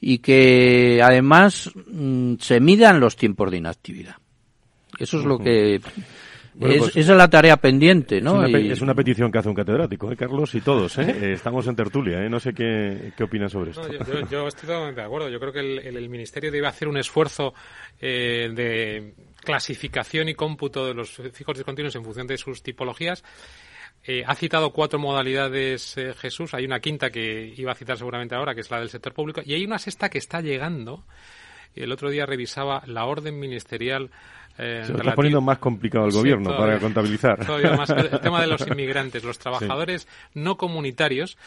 y que además mm, se midan los tiempos de inactividad. Eso es lo que es, pues esa es la tarea pendiente, ¿no? Es una, petición que hace un catedrático, ¿eh, Carlos? Y todos, ¿eh? ¿eh? Estamos en tertulia, ¿eh? No sé qué, qué opinan sobre esto. yo, estoy totalmente de acuerdo. Yo creo que el, Ministerio debe hacer un esfuerzo eh, de clasificación y cómputo de los fijos discontinuos en función de sus tipologías eh, ha citado cuatro modalidades eh, Jesús, hay una quinta que iba a citar seguramente ahora, que es la del sector público, y hay una sexta que está llegando. El otro día revisaba la orden ministerial. Eh, Se está poniendo más complicado el gobierno para contabilizar. el tema de los inmigrantes, los trabajadores no comunitarios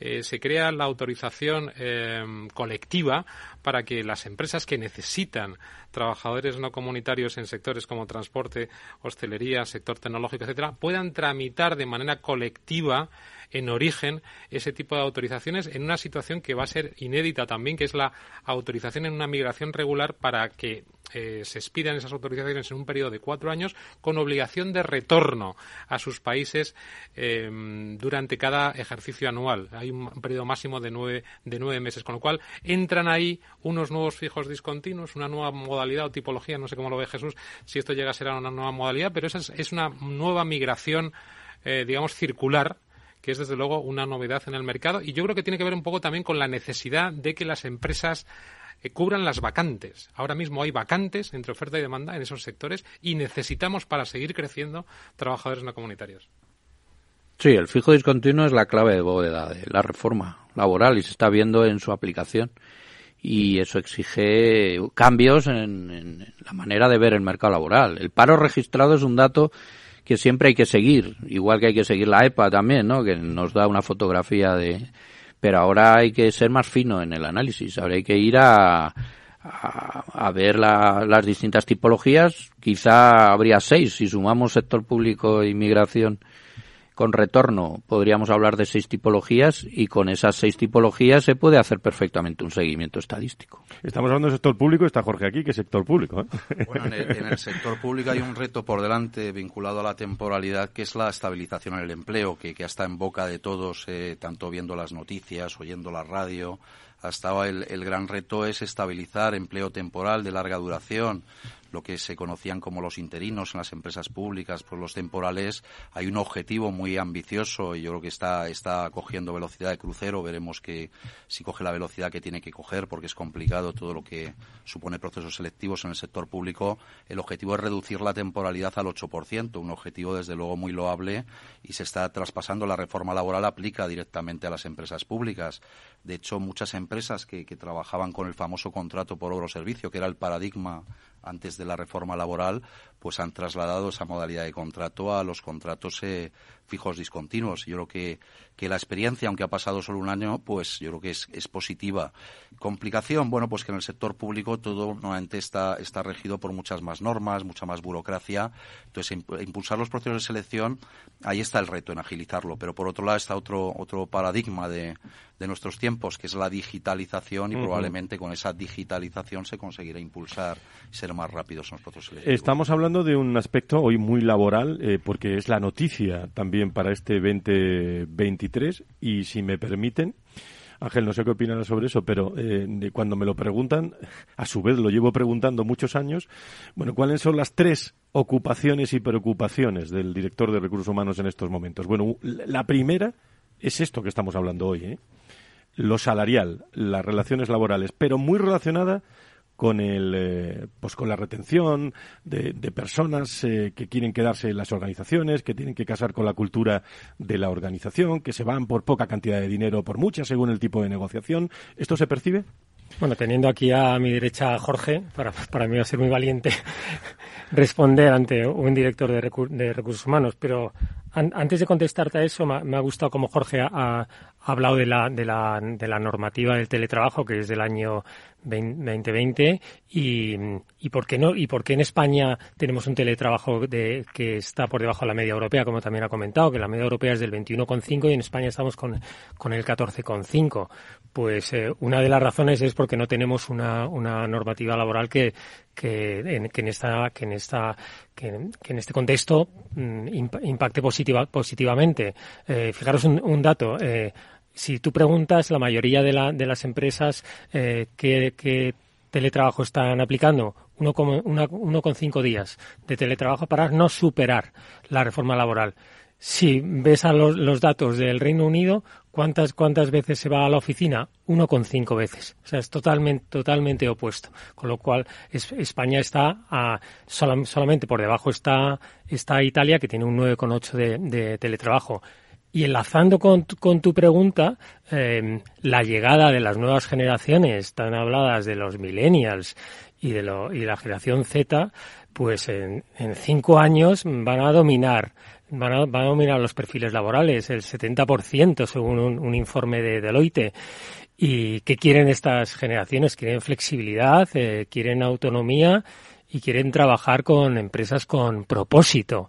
eh, se crea la autorización eh, colectiva para que las empresas que necesitan trabajadores no comunitarios en sectores como transporte, hostelería, sector tecnológico, etcétera, puedan tramitar de manera colectiva en origen ese tipo de autorizaciones en una situación que va a ser inédita también, que es la autorización en una migración regular para que eh, se expidan esas autorizaciones en un periodo de cuatro años con obligación de retorno a sus países em, durante cada ejercicio anual. Hay un periodo máximo de nueve, de nueve meses, con lo cual entran ahí unos nuevos fijos discontinuos, una nueva modalidad o tipología, no sé cómo lo ve Jesús, si esto llega a ser una nueva modalidad, pero esa es, una nueva migración, eh, digamos, circular que es desde luego una novedad en el mercado y yo creo que tiene que ver un poco también con la necesidad de que las empresas eh, cubran las vacantes. Ahora mismo hay vacantes entre oferta y demanda en esos sectores y necesitamos para seguir creciendo trabajadores no comunitarios. Sí, el fijo discontinuo es la clave de bóveda de la reforma laboral y se está viendo en su aplicación y eso exige cambios en, en, la manera de ver el mercado laboral. El paro registrado es un dato que siempre hay que seguir, igual que hay que seguir la EPA también, ¿no? que nos da una fotografía de... pero ahora hay que ser más fino en el análisis, ahora hay que ir a, a, ver las distintas tipologías, quizá habría seis si sumamos sector público e inmigración con retorno podríamos hablar de seis tipologías y con esas seis tipologías se puede hacer perfectamente un seguimiento estadístico. Estamos hablando del sector público, está Jorge aquí, que es sector público. ¿eh? Bueno, en el, sector público hay un reto por delante vinculado a la temporalidad, que es la estabilización en el empleo, que, que está en boca de todos, eh, tanto viendo las noticias, oyendo la radio, hasta ahora el, el, gran reto es estabilizar empleo temporal de larga duración, lo que se conocían como los interinos en las empresas públicas, por los temporales, hay un objetivo muy ambicioso y yo creo que está, está cogiendo velocidad de crucero. Veremos que si coge la velocidad que tiene que coger, porque es complicado todo lo que supone procesos selectivos en el sector público. El objetivo es reducir la temporalidad al 8%, un objetivo desde luego muy loable y se está traspasando. La reforma laboral aplica directamente a las empresas públicas. De hecho, muchas empresas que, que trabajaban con el famoso contrato por obra o servicio, que era el paradigma antes de la reforma laboral, pues han trasladado esa modalidad de contrato a los contratos eh, fijos discontinuos. Yo creo que, que la experiencia, aunque ha pasado solo un año, pues yo creo que es, es positiva. Complicación, bueno, pues que en el sector público todo normalmente está, está regido por muchas más normas, mucha más burocracia. Entonces, impulsar los procesos de selección, ahí está el reto en agilizarlo. Pero por otro lado está otro, otro paradigma de, de nuestros tiempos, que es la digitalización y probablemente con esa digitalización se conseguirá impulsar y ser más rápidos en los procesos selectivos. Estamos hablando de un aspecto hoy muy laboral, eh, porque es la noticia también para este 2023 y si me permiten, Ángel, no sé qué opinan sobre eso, pero eh, cuando me lo preguntan, a su vez lo llevo preguntando muchos años, bueno, ¿cuáles son las tres ocupaciones y preocupaciones del director de recursos humanos en estos momentos? Bueno, la primera es esto que estamos hablando hoy, ¿eh? lo salarial, las relaciones laborales, pero muy relacionada con el eh, pues con la retención de, personas eh, que quieren quedarse en las organizaciones que tienen que casar con la cultura de la organización que se van por poca cantidad de dinero por mucha según el tipo de negociación. Esto se percibe bueno, teniendo aquí a mi derecha a Jorge, para, para mí va a ser muy valiente responder ante un director de, recursos humanos, pero antes de contestarte a eso, me, ha gustado como Jorge ha, hablado de la, de, la, de la normativa del teletrabajo, que es del año 2020, y, y, por qué no, y por qué en España tenemos un teletrabajo de, que está por debajo de la media europea, como también ha comentado, que la media europea es del 21,5 y en España estamos con, con el 14,5. Pues eh, una de las razones es porque no tenemos una, una normativa laboral que, que, en, que en esta, que en esta, que, en este contexto mm, impacte positiva, positivamente. Eh, fijaros un, un dato. Eh, si tú preguntas, la mayoría de, la, de las empresas eh, ¿qué, teletrabajo están aplicando, 1,5 días de teletrabajo para no superar la reforma laboral. Si ves a los, los, datos del Reino Unido, ¿cuántas, ¿cuántas veces se va a la oficina? 1,5 veces. O sea, es totalmente, totalmente opuesto. Con lo cual, España está a, solamente por debajo está, está Italia, que tiene un 9,8 de, de teletrabajo. Y enlazando con, con tu pregunta, eh, la llegada de las nuevas generaciones, tan habladas de los millennials y de, lo, y la generación Z, pues en, cinco años van a dominar van a, dominar los perfiles laborales, el 70% según un, un informe de Deloitte. ¿Y qué quieren estas generaciones? Quieren flexibilidad, eh, quieren autonomía y quieren trabajar con empresas con propósito.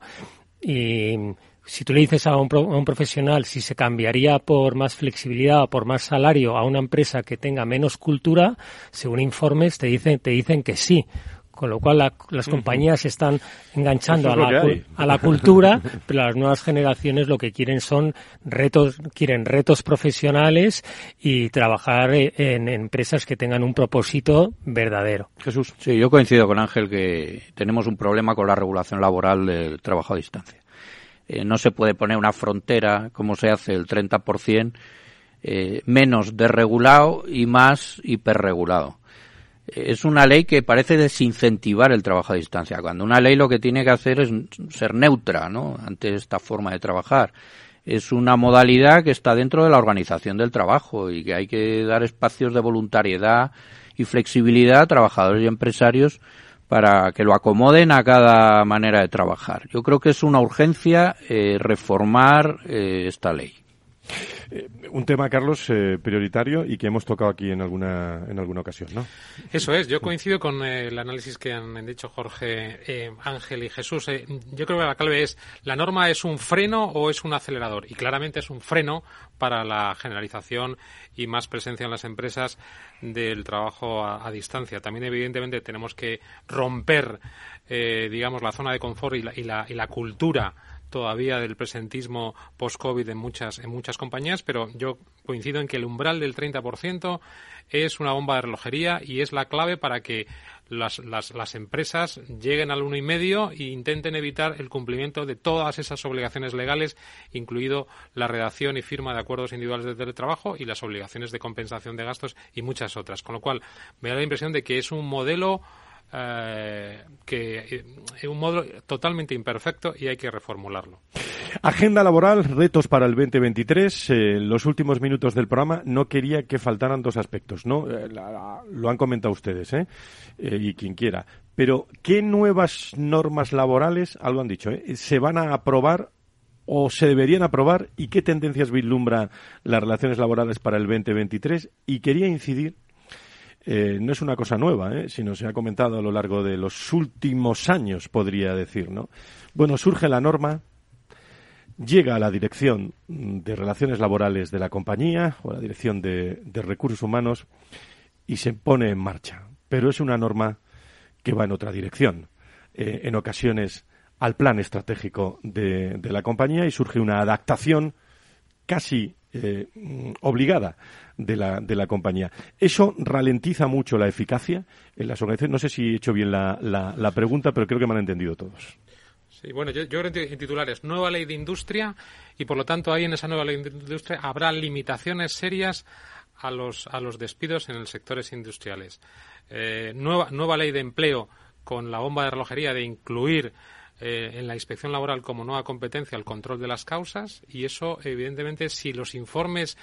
Y si tú le dices a un, a un, profesional si se cambiaría por más flexibilidad o por más salario a una empresa que tenga menos cultura, según informes te dicen, te dicen que sí. Con lo cual las compañías están enganchando a la, a la, cultura, pero las nuevas generaciones lo que quieren son retos, quieren retos profesionales y trabajar en empresas que tengan un propósito verdadero. Jesús. Sí, yo coincido con Ángel que tenemos un problema con la regulación laboral del trabajo a distancia. Eh, no se puede poner una frontera, como se hace el 30%, eh, menos desregulado y más hiperregulado. Eh, es una ley que parece desincentivar el trabajo a distancia, cuando una ley lo que tiene que hacer es ser neutra ¿no? ante esta forma de trabajar. Es una modalidad que está dentro de la organización del trabajo y que hay que dar espacios de voluntariedad y flexibilidad a trabajadores y empresarios para que lo acomoden a cada manera de trabajar. Yo creo que es una urgencia eh, reformar eh, esta ley. Eh, un tema, Carlos, eh, prioritario y que hemos tocado aquí en alguna, en alguna ocasión, ¿no? Eso es, yo coincido con eh, el análisis que han dicho Jorge, Ángel y Jesús. yo creo que la clave es, ¿la norma es un freno o es un acelerador? Y claramente es un freno para la generalización y más presencia en las empresas del trabajo a, distancia. También, evidentemente, tenemos que romper, digamos, la zona de confort y la, y la, y la cultura todavía del presentismo post-COVID en muchas, en muchas compañías, pero yo coincido en que el umbral del 30% es una bomba de relojería y es la clave para que las, las, las empresas lleguen al uno y medio e intenten evitar el cumplimiento de todas esas obligaciones legales, incluido la redacción y firma de acuerdos individuales de teletrabajo y las obligaciones de compensación de gastos y muchas otras. Con lo cual, me da la impresión de que es un modelo eh, que es eh, un modo totalmente imperfecto y hay que reformularlo. Agenda laboral, retos para el 2023. En eh, los últimos minutos del programa no quería que faltaran dos aspectos, ¿no? lo han comentado ustedes, ¿eh? y quien quiera. Pero, ¿qué nuevas normas laborales, algo han dicho, se van a aprobar o se deberían aprobar y qué tendencias vislumbran las relaciones laborales para el 2023? Y quería incidir eh, no es una cosa nueva, ¿eh? sino se ha comentado a lo largo de los últimos años, podría decir, ¿no? Bueno, surge la norma, llega a la dirección de relaciones laborales de la compañía o a la dirección de, recursos humanos y se pone en marcha. Pero es una norma que va en otra dirección. Eh, en ocasiones al plan estratégico de, de la compañía y surge una adaptación casi eh, obligada de la, de la compañía. Eso ralentiza mucho la eficacia en las organizaciones. No sé si he hecho bien la, la, pregunta, pero creo que me han entendido todos. Sí, bueno, yo, creo en titulares, nueva ley de industria y por lo tanto ahí en esa nueva ley de industria habrá limitaciones serias a los, a los despidos en los sectores industriales. Eh, nueva, nueva ley de empleo con la bomba de relojería de incluir eh, en la inspección laboral como nueva competencia el control de las causas y eso, evidentemente, si los informes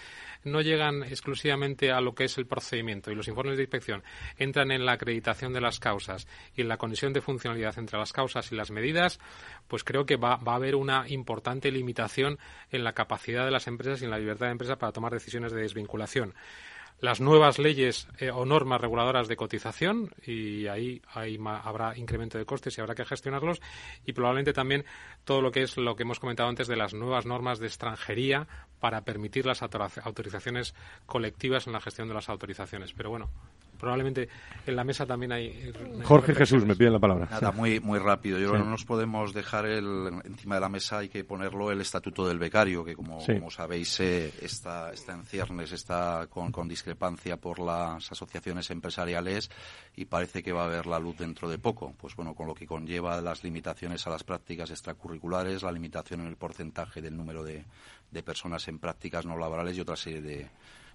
no llegan exclusivamente a lo que es el procedimiento y los informes de inspección entran en la acreditación de las causas y en la conexión de funcionalidad entre las causas y las medidas, pues creo que va, va a haber una importante limitación en la capacidad de las empresas y en la libertad de empresa para tomar decisiones de desvinculación las nuevas leyes eh, o normas reguladoras de cotización y ahí, habrá incremento de costes y habrá que gestionarlos y probablemente también todo lo que es lo que hemos comentado antes de las nuevas normas de extranjería para permitir las autorizaciones colectivas en la gestión de las autorizaciones. Pero bueno, probablemente en la mesa también hay. Eh, Jorge Jesús, me pide la palabra. Nada, muy, muy rápido. Yo creo que no nos podemos dejar el, encima de la mesa, hay que ponerlo el estatuto del becario, que como, como sabéis eh, está, está en ciernes, está con, con discrepancia por las asociaciones empresariales y parece que va a haber la luz dentro de poco. Pues bueno, con lo que conlleva las limitaciones a las prácticas extracurriculares, la limitación en el porcentaje del número de, de personas en prácticas no laborales y otra serie de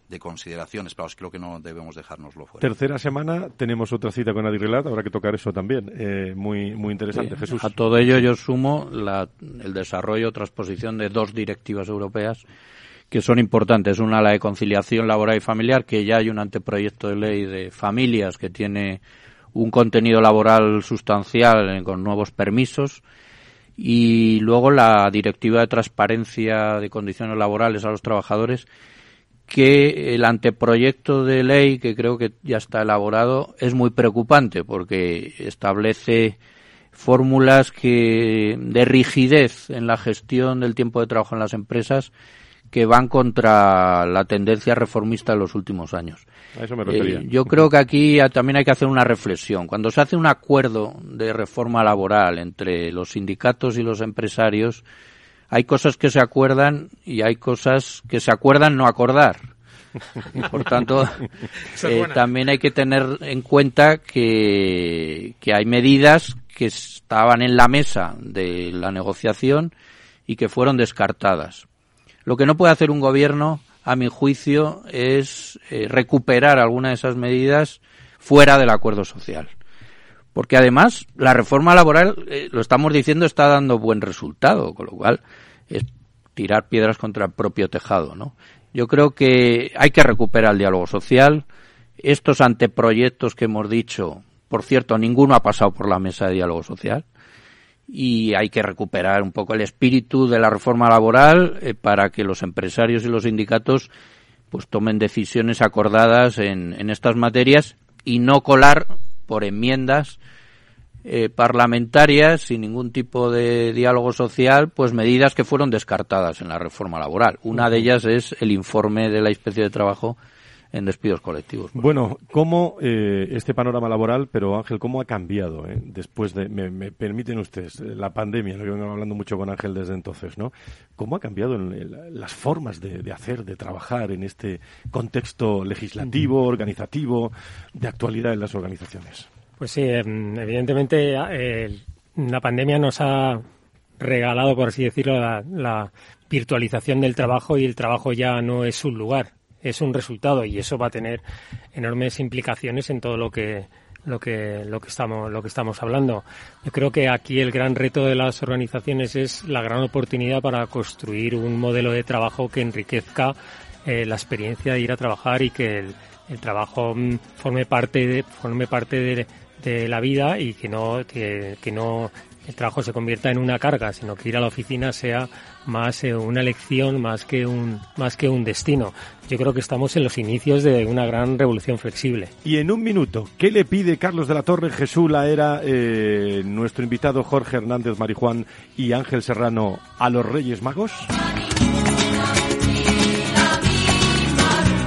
de consideraciones, pero creo que no debemos dejárnoslo fuera. Tercera semana tenemos otra cita con Adirrelat, habrá que tocar eso también, eh, muy, muy interesante. Jesús. A todo ello yo sumo el desarrollo transposición de dos directivas europeas que son importantes. Una, la de conciliación laboral y familiar, que ya hay un anteproyecto de ley de familias que tiene un contenido laboral sustancial eh, con nuevos permisos. Y luego la directiva de transparencia de condiciones laborales a los trabajadores, que el anteproyecto de ley, que creo que ya está elaborado, es muy preocupante porque establece fórmulas que de rigidez en la gestión del tiempo de trabajo en las empresas que van contra la tendencia reformista de los últimos años. Eh, yo creo que aquí también hay que hacer una reflexión. Cuando se hace un acuerdo de reforma laboral entre los sindicatos y los empresarios, hay cosas que se acuerdan y hay cosas que se acuerdan no acordar. por tanto, eh, también hay que tener en cuenta que, que hay medidas que estaban en la mesa de la negociación y que fueron descartadas. Lo que no puede hacer un gobierno, a mi juicio, es eh, recuperar alguna de esas medidas fuera del acuerdo social. Porque además la reforma laboral, eh, lo estamos diciendo, está dando buen resultado, con lo cual es tirar piedras contra el propio tejado, ¿no? Yo creo que hay que recuperar el diálogo social. Estos anteproyectos que hemos dicho, por cierto, ninguno ha pasado por la mesa de diálogo social. y hay que recuperar un poco el espíritu de la reforma laboral eh, para que los empresarios y los sindicatos pues tomen decisiones acordadas en, en estas materias y no colar por enmiendas eh, parlamentarias sin ningún tipo de diálogo social, pues medidas que fueron descartadas en la reforma laboral. Una de ellas es el informe de la Inspección de Trabajo en despidos colectivos. Bueno, ¿cómo eh, este panorama laboral, pero Ángel, cómo ha cambiado eh, después de, me, permiten ustedes, eh, la pandemia, lo que vengo hablando mucho con Ángel desde entonces, ¿no? ¿Cómo ha cambiado las formas de, hacer, de trabajar en este contexto legislativo, organizativo, de actualidad en las organizaciones? Pues sí, em, evidentemente la pandemia nos ha regalado, por así decirlo, la virtualización del trabajo y el trabajo ya no es un lugar, es un resultado y eso va a tener enormes implicaciones en todo lo que lo que lo que estamos lo que estamos hablando. Yo creo que aquí el gran reto de las organizaciones es la gran oportunidad para construir un modelo de trabajo que enriquezca eh, la experiencia de ir a trabajar y que el, el trabajo mm, forme parte de, forme parte de, de la vida y que no que, que no el trabajo se convierta en una carga, sino que ir a la oficina sea más eh, una elección más que un más que un destino. Yo creo que estamos en los inicios de una gran revolución flexible. Y en un minuto, ¿qué le pide Carlos de la Torre, Jesús Laera, eh, nuestro invitado Jorge Hernández Marijuán y Ángel Serrano a los Reyes Magos?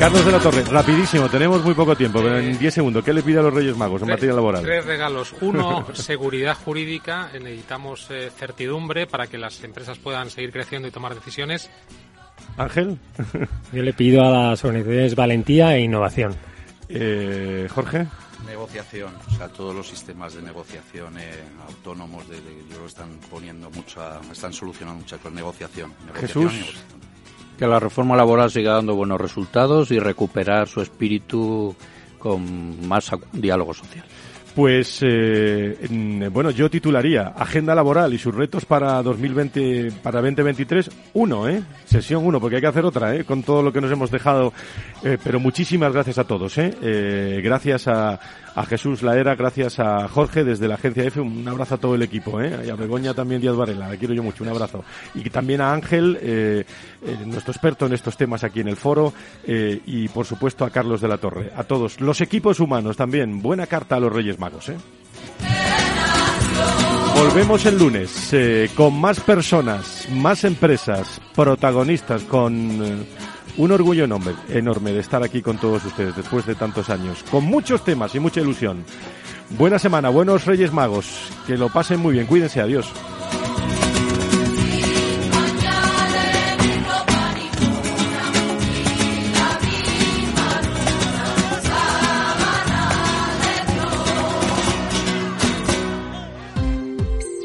Carlos de la Torre, rapidísimo, tenemos muy poco tiempo, pero en 10 segundos, ¿qué le pide a los Reyes Magos en materia laboral? Tres regalos. Uno, seguridad jurídica. Necesitamos eh, certidumbre para que las empresas puedan seguir creciendo y tomar decisiones. Ángel. Yo le pido a las organizaciones valentía e innovación. Eh, Jorge. Negociación, o sea, todos los sistemas de negociación eh, autónomos, de, yo lo están poniendo mucha, están solucionando mucho con negociación. negociación Jesús que la reforma laboral siga dando buenos resultados y recuperar su espíritu con más diálogo social. Pues eh, bueno, yo titularía Agenda laboral y sus retos para 2020 para 2023 uno, ¿eh? Sesión uno, porque hay que hacer otra, ¿eh? Con todo lo que nos hemos dejado. Eh, pero muchísimas gracias a todos, ¿eh? eh gracias a, a Jesús Laera, gracias a Jorge desde la agencia F, un abrazo a todo el equipo, ¿eh? y a Begoña también Díaz Varela, la quiero yo mucho, un abrazo. Y también a Ángel, eh, eh, nuestro experto en estos temas aquí en el foro, eh, y por supuesto a Carlos de la Torre, a todos. Los equipos humanos también, buena carta a los Reyes Magos. ¿eh? Volvemos el lunes eh, con más personas, más empresas, protagonistas, con eh, un orgullo enorme, enorme de estar aquí con todos ustedes después de tantos años, con muchos temas y mucha ilusión. Buena semana, buenos Reyes Magos, que lo pasen muy bien, cuídense, adiós.